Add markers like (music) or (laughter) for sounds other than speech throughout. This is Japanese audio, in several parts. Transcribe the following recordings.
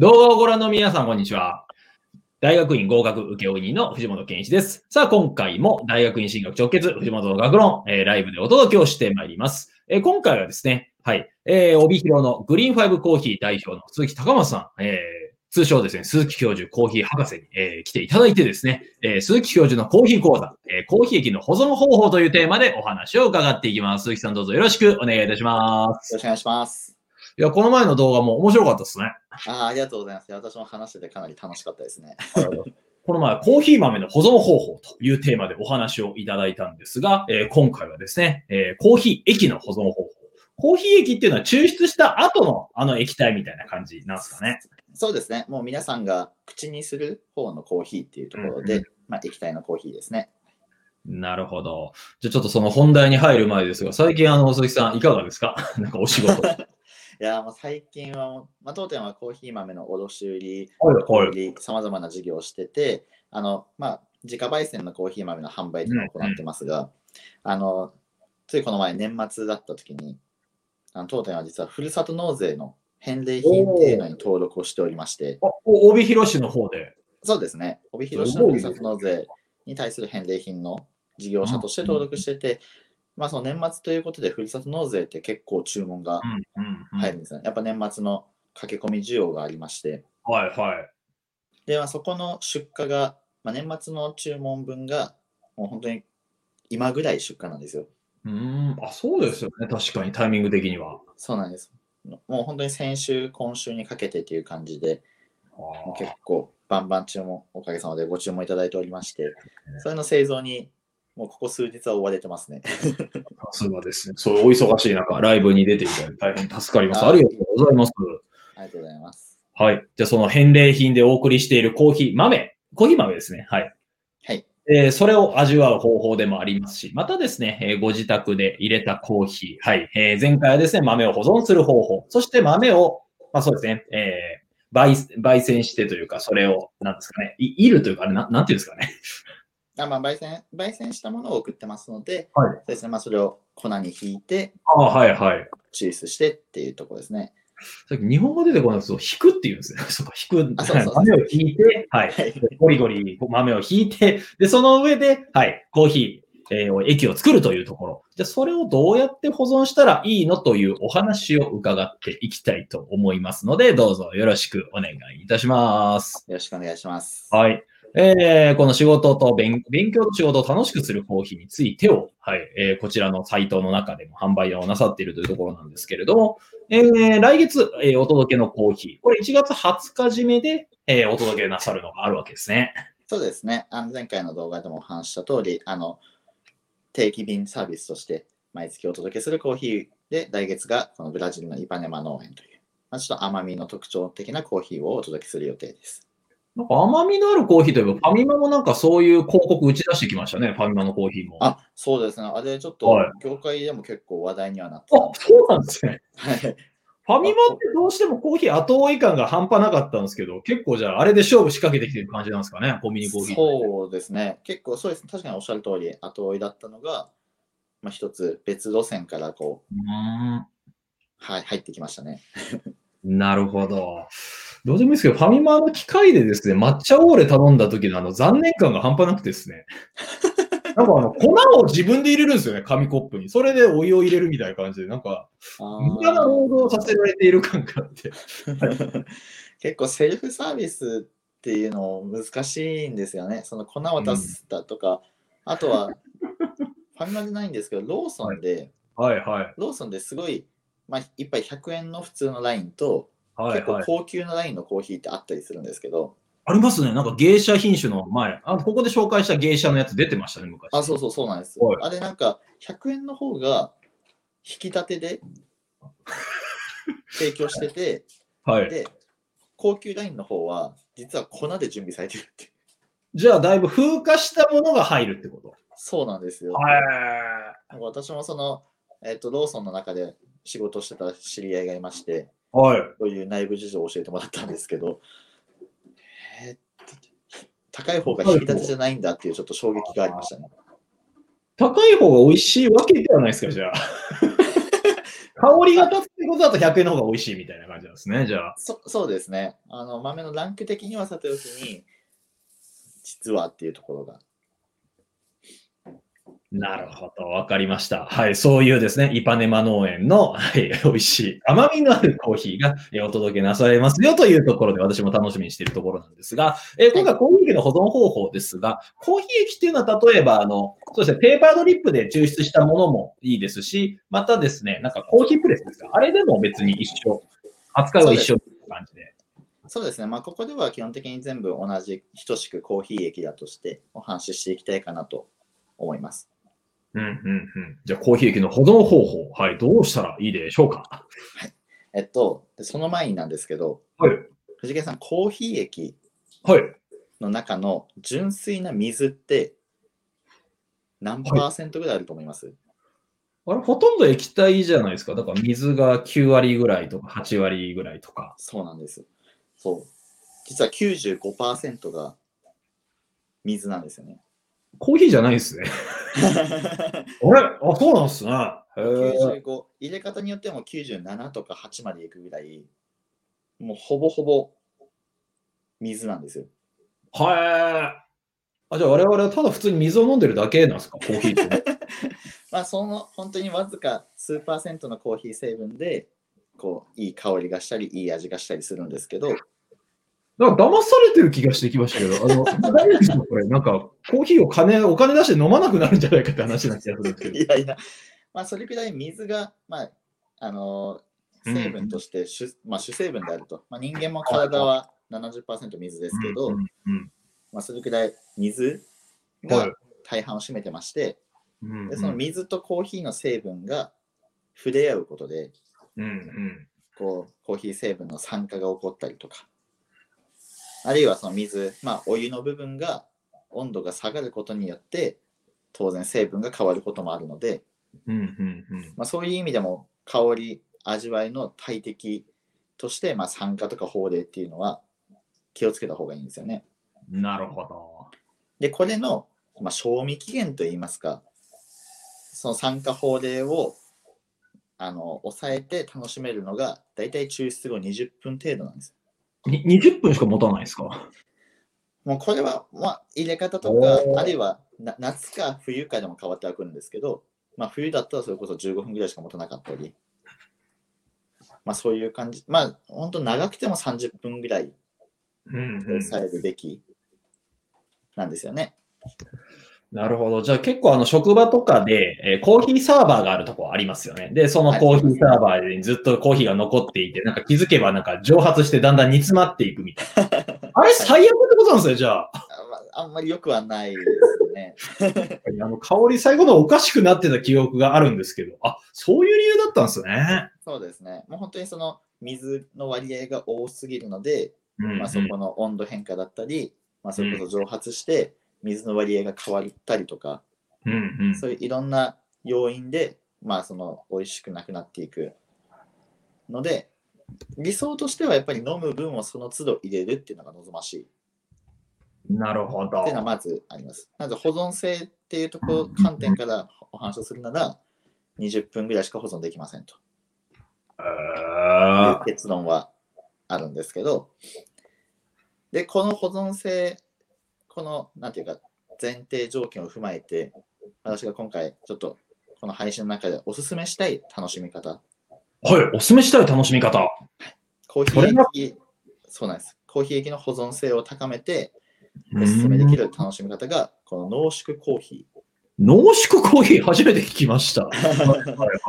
動画をご覧の皆さん、こんにちは。大学院合格請負人の藤本健一です。さあ、今回も大学院進学直結、藤本の学論、えーライブでお届けをしてまいります。えー今回はですね、はい、えー、帯広のグリーンファイブコーヒー代表の鈴木高松さん、えー通称ですね、鈴木教授コーヒー博士に、えー来ていただいてですね、えー鈴木教授のコーヒー講座、えーコーヒー液の保存方法というテーマでお話を伺っていきます。鈴木さんどうぞよろしくお願いいたします。よろしくお願いします。いや、この前の動画も面白かったですね。あーありがとうございます。私も話しててかなり楽しかったですね。(laughs) この前、コーヒー豆の保存方法というテーマでお話をいただいたんですが、えー今回はですね、えーコーヒー液の保存方法。コーヒー液っていうのは抽出した後のあの液体みたいな感じなんですかね。そうですね。もう皆さんが口にする方のコーヒーっていうところで、うんまあ、液体のコーヒーですね。なるほど。じゃあちょっとその本題に入る前ですが、最近あの、鈴木さんいかがですか？(laughs) なんかお仕事。(laughs) はいいやーもう最近はまあ、当店はコーヒー豆の卸売り、はい。さまざまな事業をしてて、あの、まあ、自家焙煎のコーヒー豆の販売というのを行ってますが、あの、ついこの前年末だった時に、あの当店は実はふるさと納税の返礼品っていうのに登録をしておりまして、帯広市の方で。そうですね。帯広市のふるさと納税に対する返礼品の事業者として登録してて、まあその年末ということで、ふるさと納税って結構注文が。入るんですね。やっぱ年末の駆け込み需要がありまして、はいはい。で、まあ、そこの出荷が、まあ、年末の注文分が、もう本当に今ぐらい出荷なんですよ。うーん、あ、そうですよね。確かにタイミング的には。そうなんです。もう本当に先週、今週にかけてという感じで、結構バンバン注文、おかげさまでご注文いただいておりまして、それの製造に、もうここ数日は追われてますね。さすがですね。そうお忙しい中、ライブに出ていただいて大変助かります。あありがとうございます。ありがとうございます。はい。じゃあその返礼品でお送りしているコーヒー豆、コーヒー豆ですね。はい。はい。えーそれを味わう方法でもありますし、またですね、えーご自宅で入れたコーヒー、はい。えー前回はですね、豆を保存する方法、そして豆を、まあそうですね、えー焙焙煎してというか、それを、なんですかね、いいるというか、あれななんていうんですかね。あまあ、焙煎焙煎したものを送ってますので、はいそうですねまあ、それを粉にひいて、ああ、はいはい。抽出してっていうところですね。さっき日本語出てこないですけど、引くっていうんですね。(laughs) そうか、引く。あそうそう豆を引いて、はい。はい。ゴリゴリ豆を引いて、で、その上で、はい、コーヒー、えー液を作るというところ。じゃあ、それをどうやって保存したらいいのというお話を伺っていきたいと思いますので、どうぞよろしくお願いいたします。よろしくお願いします。はい。えーこの仕事と勉強と仕事を楽しくするコーヒーについてを、はい、えーこちらのサイトの中でも販売をなさっているというところなんですけれども、えー来月、えお届けのコーヒー、これ1月20日締めで、えお届けなさるのがあるわけですね。そうですね。あの前回の動画でもお話しした通り、あの定期便サービスとして毎月お届けするコーヒーで、来月がこのブラジルのイパネマ農園という、まあ、ちょっと甘みの特徴的なコーヒーをお届けする予定です。なんか甘みのあるコーヒーといえば、ファミマもなんかそういう広告打ち出してきましたね、ファミマのコーヒーも。あ、あ、そうですね。あれちょっとはい業界でも結構話題にはなってたんですそうなんですね。はい。ファミマってどうしてもコーヒー後追い感が半端なかったんですけど、結構じゃああれで勝負仕掛けてきてる感じなんですかね、コンビニコーヒー。そうですね。結構そうです。確かにおっしゃる通り、後追いだったのが、まあ、一つ別路線からこう、うーんはい、入ってきましたね。なるほど。どうでもいいですけど、ファミマの機械でですね、抹茶オーレ頼んだ時のあの残念感が半端なくてですね。(laughs) なんかあの、粉を自分で入れるんですよね、紙コップに。それでお湯を入れるみたいな感じで、なんか、無駄な労働をさせられている感があって。(laughs) 結構セルフサービスっていうの難しいんですよね。その粉を出すだとか、あとは、ファミマじゃないんですけど、ローソンで、はいはい。ローソンですごい、まあ、一杯100円の普通のラインと、はいはい。結構高級なラインのコーヒーってあったりするんですけど、ありますね。なんか芸者品種の前、あここで紹介した芸者のやつ出てましたね、昔。あ、そうそうそうなんですはい。あれなんか、100円の方が引き立てで (laughs) 提供してて、はい。で、高級ラインの方は、実は粉で準備されてるって。じゃあ、だいぶ風化したものが入るってこと？そうなんですよ。私もその、えっとローソンの中で仕事をしてた知り合いがいまして、はい。そういう内部事情を教えてもらったんですけど、えー高い方が引き立てじゃないんだっていうちょっと衝撃がありましたね。高い方が美味しいわけではないですか、じゃあ。(laughs) 香りが立つってことだと100円の方が美味しいみたいな感じなんですね、じゃあ。そそうですね。あの豆のランク的にはさておきに、実はっていうところが。なるほど、わかりました。はい、そういうですね、イパネマ農園の、はい、美味しい、甘みのあるコーヒーがえお届けなされますよというところで私も楽しみにしているところなんですが、えー今回コーヒー液の保存方法ですが、コーヒー液っていうのは例えば、あの、そうですね、ペーパードリップで抽出したものもいいですし、またですね、なんかコーヒープレスですか、あれでも別に一緒、扱いは一緒っていう感じで。そうですね。まあ、ここでは基本的に全部同じ、等しくコーヒー液だとしてお話ししていきたいかなと思います。うん、うん、うん。じゃあコーヒー液の保存方法、はい、どうしたらいいでしょうか？えっと、でその前になんですけど、はい、藤木さん、コーヒー液はい。の中の純粋な水って何パーセントぐらいあると思います、あれ、ほとんど液体じゃないですか？だから水が9割ぐらいとか8割ぐらいとか。そうなんです。そう。実は95%が水なんですよね。コーヒーじゃないですね。(laughs) あれ？あ、そうなんですね。へー95入れ方によっても97とか8までいくぐらい、もうほぼほぼ水なんですよ。はい。あ、じゃあ我々はただ普通に水を飲んでるだけなんですか、コーヒーってね。まあその本当にわずか数パーセントのコーヒー成分で、こういい香りがしたり、いい味がしたりするんですけど、なんか騙されてる気がしてきましたけど、あの、(laughs) 大丈夫ですかこれ、なんか、コーヒーを金、お金出して飲まなくなるんじゃないかって話なんですけど。(laughs) いやいや、まあそれくらい水が、まあ、あの成分として主,、まあ、主成分であると。まあ、人間も体は70%水ですけど、うんうんまあ、それくらい水がはい。大半を占めてまして、うん。でその水とコーヒーの成分が触れ合うことで、うんうん。こうコーヒー成分の酸化が起こったりとか、あるいはその水、まあ、お湯の部分が温度が下がることによって、当然成分が変わることもあるので、うんうんうんまあ、そういう意味でも香り、味わいの大敵として、まあ、酸化とか法令っていうのは気をつけた方がいいんですよね。なるほど。で、これの、まあ、賞味期限といいますか、その酸化法令をあの抑えて楽しめるのが、だいたい抽出後20分程度なんです。に20分しか持たないですか？もうこれは、まあ、入れ方とおかー、あるいはな夏か冬かでも変わってはくるんですけど、まあ、冬だったらそれこそ15分ぐらいしか持たなかったり、まあ、そういう感じ、まあ、本当長くても30分ぐらいうんうん。抑えるべきなんですよね。なるほど。じゃあ結構あの職場とかで、えーコーヒーサーバーがあるとこありますよね。で、そのコーヒーサーバーにずっとコーヒーが残っていて、なんか気づけばなんか蒸発してだんだん煮詰まっていくみたいな。(laughs) あれ最悪ってことなんですよ、じゃあ。あまああんまり良くはないですね。あの香り最後のおかしくなってた記憶があるんですけど、あ、そういう理由だったんですね。そうですね。もう本当にその水の割合が多すぎるので、うんうんまあ、そこの温度変化だったり、まあ、それこそ蒸発して水の割合が変わったりとか、うんうん。そういういろんな要因で、まあ、その美味しくなくなっていくので、理想としてはやっぱり飲む分をその都度入れるっていうのが望ましい。なるほど。っていうのはまずあります。まず保存性っていうところ観点からお話をするなら、20分ぐらいしか保存できませんと。えいうー結論はあるんですけど、で、この保存性、この、なんていうか、前提条件を踏まえて、私が今回、ちょっと、この配信の中でおすすめしたい楽しみ方、はい、おすすめしたい楽しみ方。コーヒー液、そうなんです。コーヒー液の保存性を高めて、おすすめできる楽しみ方が、この濃縮コーヒ濃縮コーヒー？初めて聞きました。はい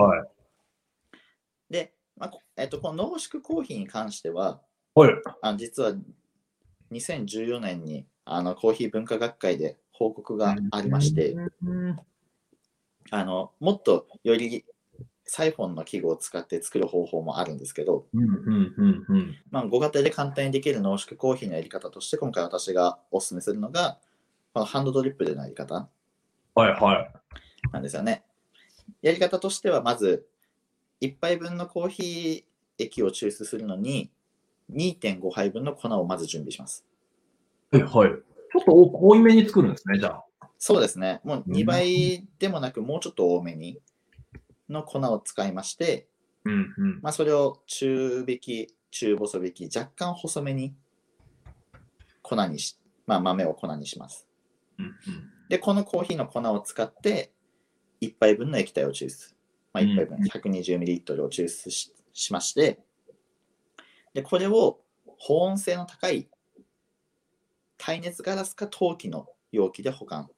はい。で、まあこえっと、この濃縮コーヒーに関しては、はい。あ実は2014年にあのコーヒー文化学会で報告がありまして、うんあのもっとよりサイフォンの器具を使って作る方法もあるんですけど。まあ、ご家庭で簡単にできる濃縮コーヒーのやり方として今回私がお勧めするのがこのハンドドリップでのやり方はいはい。なんですよね。やり方としてはまず1杯分のコーヒー液を抽出するのに2.5杯分の粉をまず準備します。はいはい。ちょっと多いめに作るんですね、じゃあ。そうですね。もううん2倍でもなく、もうちょっと多めにの粉を使いまして、うんうん。まあ、それを中引き、中細引き、若干細めに粉にし、まあ、豆を粉にします。うんうんで、このコーヒーの粉を使って、1杯分の液体を抽出。まあ、1杯分、うん 120ml を抽出ししまして、で、これを保温性の高い耐熱ガラスか陶器の容器で保管。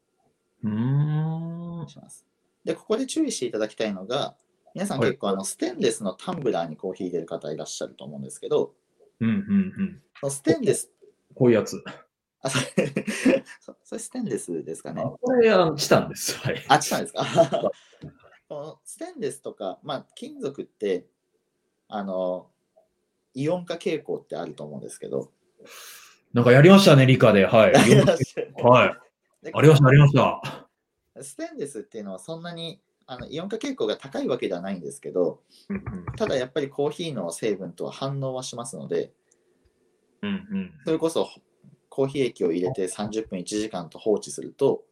します。で、ここで注意していただきたいのが、皆さんはい結構あのステンレスのタンブラーにコーヒー入れる方いらっしゃると思うんですけど、うんうんうん。そのステンレス、こういうやつ。あ、それ、そそれステンレスですかねあ。これ、あのしたんです。はい。あ、したんですか？(laughs) このステンレスとか、まあ、金属って、あの、イオン化傾向ってあると思うんですけど、なんかやりましたね、理科で。はい。(laughs) はい。でありました、ありました。ステンレスっていうのはそんなにあのイオン化傾向が高いわけではないんですけど、うんただやっぱりコーヒーの成分とは反応はしますので、うん。うんそれこそコーヒー液を入れて30分1時間と放置すると、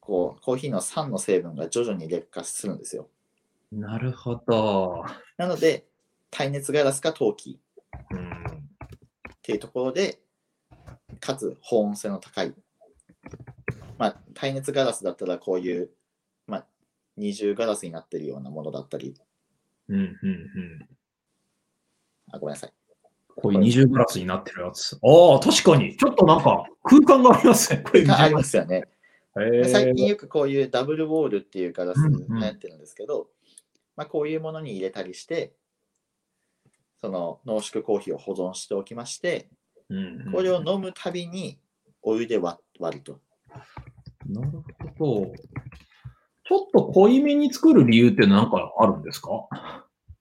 こうコーヒーの酸の成分が徐々に劣化するんですよ。うん。なるほど。なので、耐熱ガラスか陶器うん。っていうところで、かつ保温性の高い。まあ、耐熱ガラスだったらこういう、まあ、二重ガラスになってるようなものだったり、うんうんうん。あごめんなさい。こういう二重ガラスになってるやつ。ああ、確かに。ちょっとなんか空間がありますね。これありますよね。最近よくこういうダブルウォールっていうガラスうんうん流行ってるんですけど、まあ、こういうものに入れたりして、その濃縮コーヒーを保存しておきまして、うんうんこれを飲むたびにお湯で割割ると。なるほど。ちょっと濃いめに作る理由って何かあるんですか？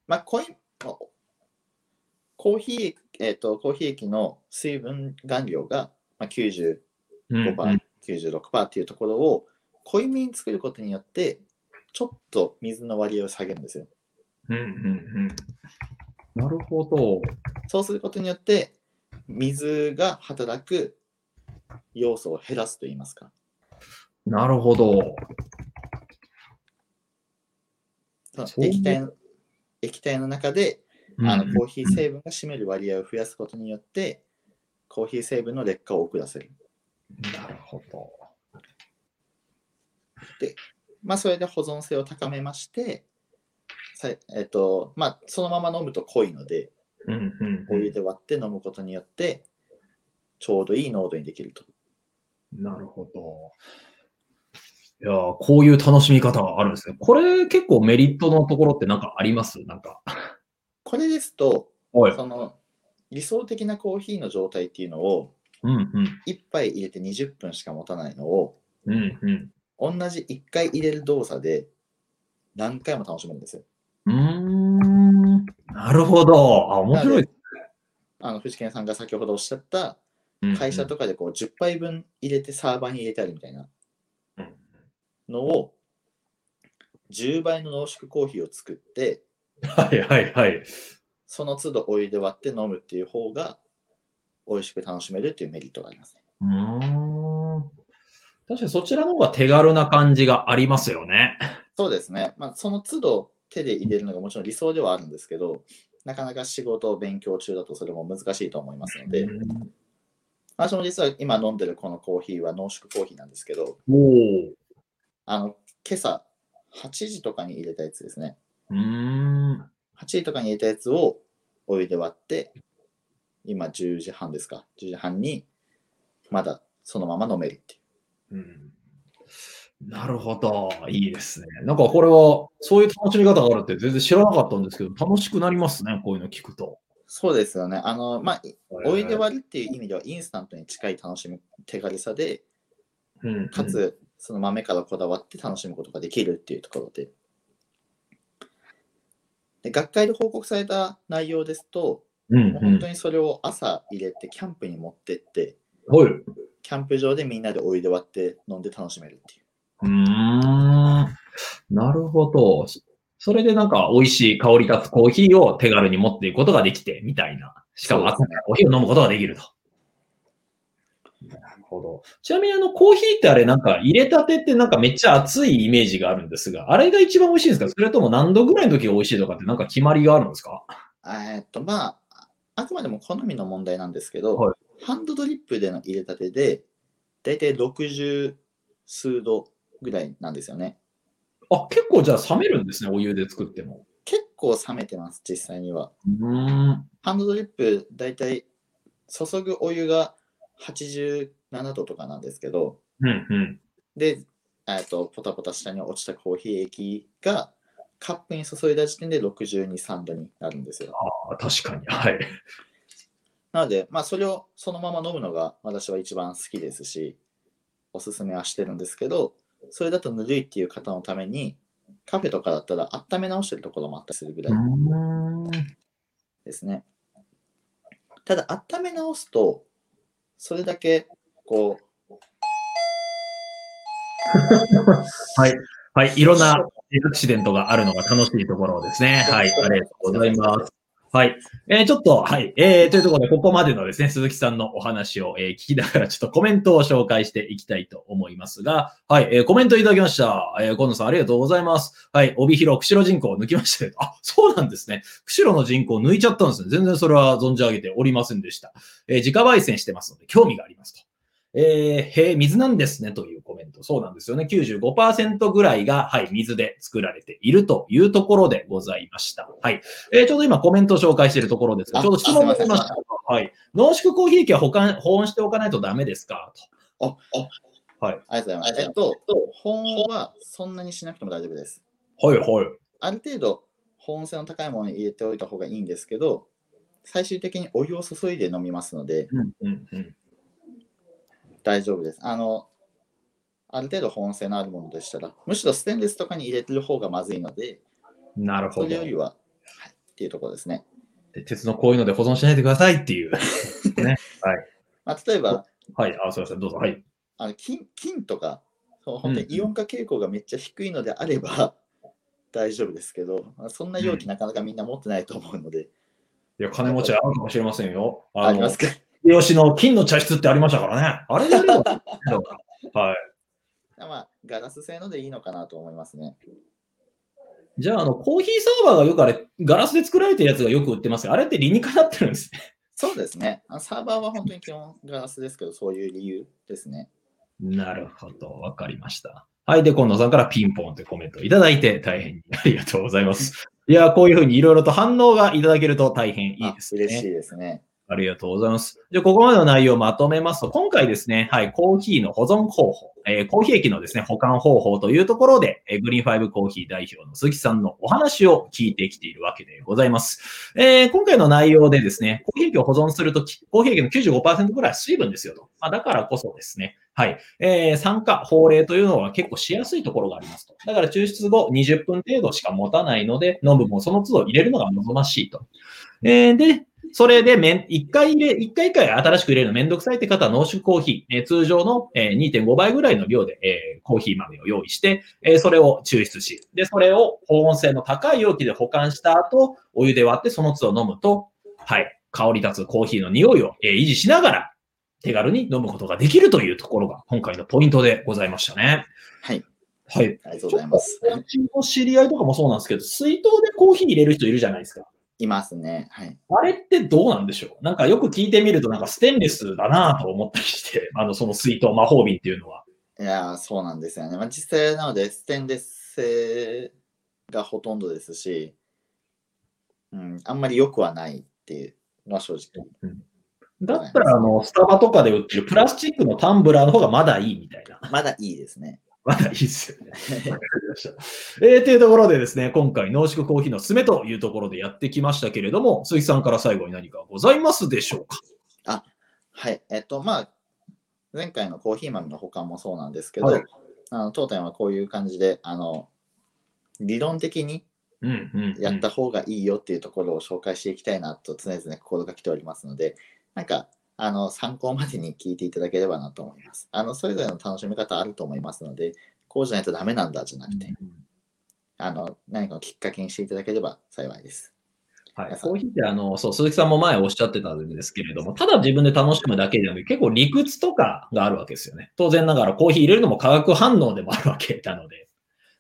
まあ、コインコーヒー、えーと、コーヒー液の水分含量が、まあ、95%、うん96%っていうところを濃いめに作ることによって、ちょっと水の割合を下げるんですよ。うんうんうん。なるほど。そうすることによって、水が働く要素を減らすといいますか。なるほど。液体の液体の中であのコーヒー成分が占める割合を増やすことによって、コーヒー成分の劣化を遅らせる。なるほど。まあ、それで保存性を高めまして、さえっとまあ、そのまま飲むと濃いので、うんうんお湯で割って飲むことによって、ちょうどいい濃度にできると。なるほど。いやーこういう楽しみ方があるんですね。これ結構メリットのところってなんかあります？なんか。これですと、はい。その理想的なコーヒーの状態っていうのを、うんうん。1杯入れて20分しか持たないのを、うんうん。同じ1回入れる動作で何回も楽しめるんですよ。うーん。なるほど。あ、面白い。あの藤健さんが先ほどおっしゃったうん会社とかでこう10杯分入れてサーバーに入れてあるみたいなうんのを10倍の濃縮コーヒーを作ってはいはいはい。その都度お湯で割って飲むっていう方が美味しく楽しめるっていうメリットがありますね。うーん。確かにそちらの方が手軽な感じがありますよね。そうですね。まあ、その都度手で入れるのがもちろん理想ではあるんですけど、なかなか仕事、勉強中だとそれも難しいと思いますので、うん私も実は今飲んでるこのコーヒーは濃縮コーヒーなんですけど。あの今朝8時とかに入れたやつですね。うーん。8時とかに入れたやつをお湯で割って、今10時半ですか。10時半にまだそのまま飲めるっていう。うんなるほど。いいですね。なんかこれは、そういう楽しみ方があるって全然知らなかったんですけど、楽しくなりますね。こういうの聞くと。そうですよね。あの、まあ、お湯で割るっていう意味ではインスタントに近い楽しみ、手軽さで、うんか、つ、その豆からこだわって楽しむことができるっていうところで。で学会で報告された内容ですと、うんうん本当にそれを朝入れてキャンプに持ってって、はい。キャンプ場でみんなでお湯で割って飲んで楽しめるっていう。うーん。なるほど。それでなんか美味しい香り立つコーヒーを手軽に持っていくことができて、みたいな。しかも朝からコーヒーを飲むことができると。なるほほど。ちなみにあの、コーヒーってあれなんか入れたてってなんかめっちゃ熱いイメージがあるんですが、あれが一番美味しいんですか？それとも何度ぐらいの時が美味しいとかってなんか決まりがあるんですか？えーっと、まあ、あくまでも好みの問題なんですけど、はいハンドドリップでの入れたてで、だいたい60数度ぐらいなんですよね。あ、結構じゃあ冷めるんですね、お湯で作っても。結構冷めてます、実際には。うーん。ハンドドリップ、だいたい注ぐお湯が87度とかなんですけど、うんうん。で、えーっとポタポタ下に落ちたコーヒー液がカップに注いだ時点で62、3度になるんですよ。あ確かに。はい。なので、まあ、それをそのまま飲むのが私は一番好きですし、おすすめはしてるんですけど、それだとぬるいっていう方のために、カフェとかだったら温め直してるところもあったりするぐらいん。ですね。ただ、温め直すと、それだけ、こう、(laughs) はい。はい。いろんなアクシデントがあるのが楽しいところですね。はい。ありがとうございます。はい。えーちょっと、はい。えーというところで、ここまでのですね、鈴木さんのお話を、えー聞きながら、ちょっとコメントを紹介していきたいと思いますが、はい。えーコメントいただきました。えー、今野さん、ありがとうございます。はい。帯広、釧路人口を抜きました、あ、そうなんですね。釧路の人口を抜いちゃったんですね。全然それは存じ上げておりませんでした。えー自家焙煎してますので、興味がありますと。えー、へえ、水なんですねというコメント。そうなんですよね。95%ぐらいが、はい、水で作られているというところでございました。はい。えーちょうど今コメントを紹介しているところですが、あちょうど質問が来ました。はい。濃縮コーヒー液は保管、保温しておかないとダメですか？と。あ、あ、はい。ありがとうございます。えっと、保温はそんなにしなくても大丈夫です。はい、はい。ある程度、保温性の高いものに入れておいた方がいいんですけど、最終的にお湯を注いで飲みますので、うん、うん、うん。大丈夫です。あの、ある程度保温性のあるものでしたら、むしろステンレスとかに入れてる方がまずいので、なるほどそれ。よりは、はい、っていうところですね。で鉄のこういうので保存しないでくださいっていう。(laughs) ね。まあ、例えば、はい。あ、すいません。どうぞ。はい。あの金金とか、そう本当にイオン化傾向がめっちゃ低いのであれば、大丈夫ですけど、まあそんな容器なかなかみんな持ってないと思うので、いや、金持ちはあるかもしれませんよ。のありますか？秀吉の金の茶室ってありましたからね。あれでやればいいのかはい。まあ、ガラス製のでいいのかなと思いますね。じゃあ、あの、コーヒーサーバーがよくあれ、ガラスで作られてるやつがよく売ってますよあれって理にかなってるんですね。そうですね。サーバーは本当に基本ガラスですけど、そういう理由ですね。なるほど。わかりました。はい。で、今野さんからピンポンというコメントをいただいて、大変ありがとうございます。いや、こういうふうにいろいろと反応がいただけると大変いいあですね。嬉しいですね。ありがとうございます。じゃあ、ここまでの内容をまとめますと、今回ですね、はい、コーヒーの保存方法、えーコーヒー液のですね、保管方法というところで、えーグリーンファイブコーヒー代表の鈴木さんのお話を聞いてきているわけでございます。えー今回の内容でですね、コーヒー液を保存するとき、コーヒー液の95%ぐらいは水分ですよと。まあ、だからこそですね、はい、えー酸化、法令というのは結構しやすいところがありますと。だから抽出後20分程度しか持たないので、飲むもその都度入れるのが望ましいと。えーで、それでめん、一回入れ、一回一回新しく入れるのめんどくさいって方は濃縮コーヒー、えー通常の、えー2.5倍ぐらいの量で、えーコーヒー豆を用意して、えーそれを抽出し、で、それを保温性の高い容器で保管した後、お湯で割ってその都度飲むと、はい、香り立つコーヒーの匂いを、えー維持しながら、手軽に飲むことができるというところが今回のポイントでございましたね。はい。はい。ありがとうございます。うちの知り合いとかもそうなんですけど、水筒でコーヒー入れる人いるじゃないですか。いますね。はい。あれってどうなんでしょう？なんかよく聞いてみると、なんかステンレスだなと思ったりして、(laughs) あの、その水筒、魔法瓶っていうのは。いやー、そうなんですよね。まあ、実際なので、ステンレス製がほとんどですし、うん、あんまり良くはないっていうのは正直。だったら、あの、スタバとかで売ってるプラスチックのタンブラーの方がまだいいみたいな。まだいいですね。まだいいですよね。えー、というところでですね、今回濃縮コーヒーのすすめというところでやってきましたけれども、鈴木さんから最後に何かございますでしょうか？はい。えっと、まあ、前回のコーヒー豆の保管もそうなんですけど、はいあの当店はこういう感じで、あの、理論的に。やった方がいいよっていうところを紹介していきたいなと常々心がけておりますので、なんか、あの、参考までに聞いていただければなと思います。あの、それぞれの楽しみ方あると思いますので、こうじゃないとダメなんだじゃなくて、あの、何かのきっかけにしていただければ幸いです。はいコーヒーってあの、そう、鈴木さんも前おっしゃってたんですけれども、ただ自分で楽しむだけでなく結構理屈とかがあるわけですよね。当然ながらコーヒー入れるのも化学反応でもあるわけなので。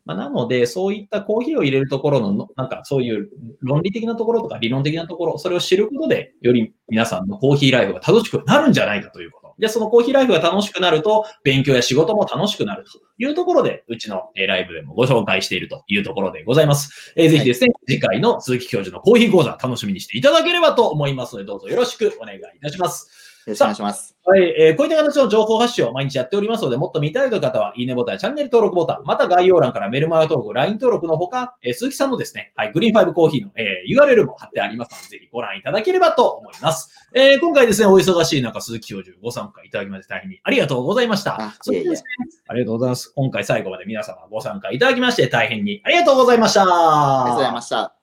まあ、なので、そういったコーヒーを入れるところのの、なんかそういう論理的なところとか理論的なところ、それを知ることで、より皆さんのコーヒーライフが楽しくなるんじゃないかということ。で、そのコーヒーライフが楽しくなると、勉強や仕事も楽しくなるというところで、うちのえーライブでもご紹介しているというところでございます。えーぜひですね、次回の鈴木教授のコーヒー講座楽しみにしていただければと思いますので、どうぞよろしくお願いいたします。よろしくお願いします。はい、えーこういった形の情報発信を毎日やっておりますので、もっと見たいという方は、いいねボタン、チャンネル登録ボタン、また概要欄からメルマガ登録、LINE 登録のほか、えー鈴木さんのですね、はい、グリーンファイブコーヒーの、えー URL も貼ってありますので、ぜひご覧いただければと思います。えー今回ですね、お忙しい中、鈴木教授ご参加いただきまして大変にありがとうございました。あそしてですねありがとうございます。今回最後まで皆様ご参加いただきまして大変にありがとうございました。ありがとうございました。